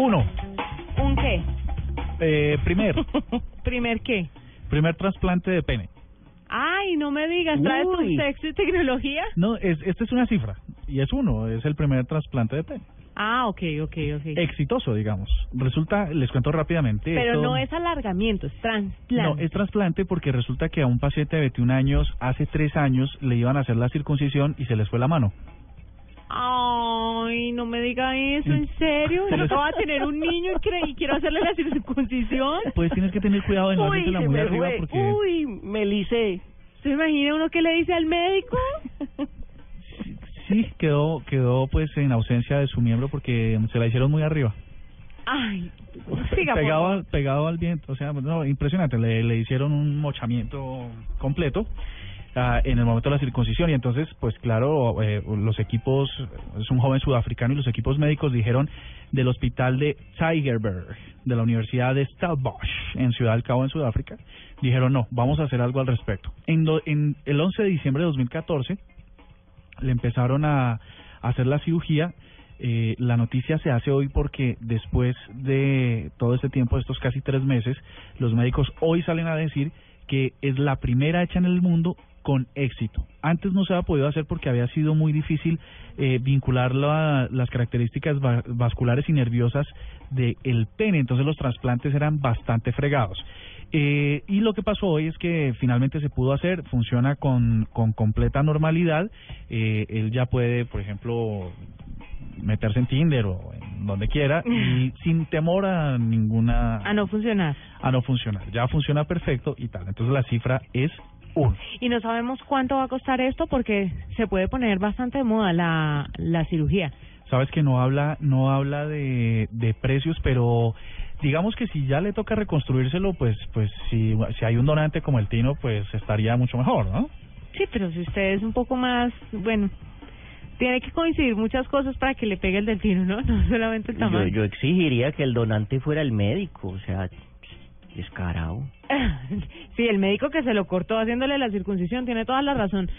Uno, ¿Un qué? eh, primer, ¿Primer qué? primer trasplante de pene. Ay, no me digas, ¿traes tu Uy. sexo y tecnología? No, es, esta es una cifra, y es uno, es el primer trasplante de pene. Ah, ok, ok, ok. Exitoso, digamos. Resulta, les cuento rápidamente. Pero esto- no es alargamiento, es trasplante. No, es trasplante porque resulta que a un paciente de 21 años, hace tres años, le iban a hacer la circuncisión y se les fue la mano. Ay, no me diga eso, ¿en serio? Se Yo acabo de tener un niño y, quiero hacerle la circuncisión. Pues tienes que tener cuidado de no Uy, hacérsela se muy arriba porque... Uy, me licé. ¿Se imagina uno que le dice al médico? Sí, quedó, quedó pues en ausencia de su miembro porque se la hicieron muy arriba. Ay, siga, por pegado, al- pegado al viento, o sea, no, impresionante, le, le hicieron un mochamiento completo ah, en el momento de la circuncisión y entonces, pues claro, eh, los equipos, es un joven sudafricano y los equipos médicos dijeron del hospital de Tigerberg, de la Universidad de Stellenbosch, en Ciudad del Cabo, en Sudáfrica, dijeron no, vamos a hacer algo al respecto. En, do- en el 11 de diciembre de 2014 le empezaron a, hacer la cirugía. Eh, la noticia se hace hoy porque después de todo este tiempo, estos casi tres meses, los médicos hoy salen a decir que es la primera hecha en el mundo con éxito. Antes no se había podido hacer porque había sido muy difícil eh, vincular la- las características va- vasculares y nerviosas del pene, entonces los trasplantes eran bastante fregados. Eh, y lo que pasó hoy es que finalmente se pudo hacer, funciona con, con completa normalidad. Eh, él ya puede, por ejemplo, meterse en Tinder o en donde quiera y sin temor a ninguna A no funcionar. a no funcionar. Ya funciona perfecto y tal. Entonces la cifra es uno. Y no sabemos cuánto va a costar esto porque se puede poner bastante de moda la, la cirugía. Sabes que no habla no habla de, de precios, pero digamos que si ya le toca reconstruírselo, pues pues si si hay un donante como el Tino, pues estaría mucho mejor, ¿no? Sí, pero si usted es un poco más, bueno, tiene que coincidir muchas cosas para que le pegue el delfino, ¿no? No solamente el Yo, tamaño. yo exigiría que el donante fuera el médico, o sea, descarado. Sí, el médico que se lo cortó haciéndole la circuncisión tiene toda la razón.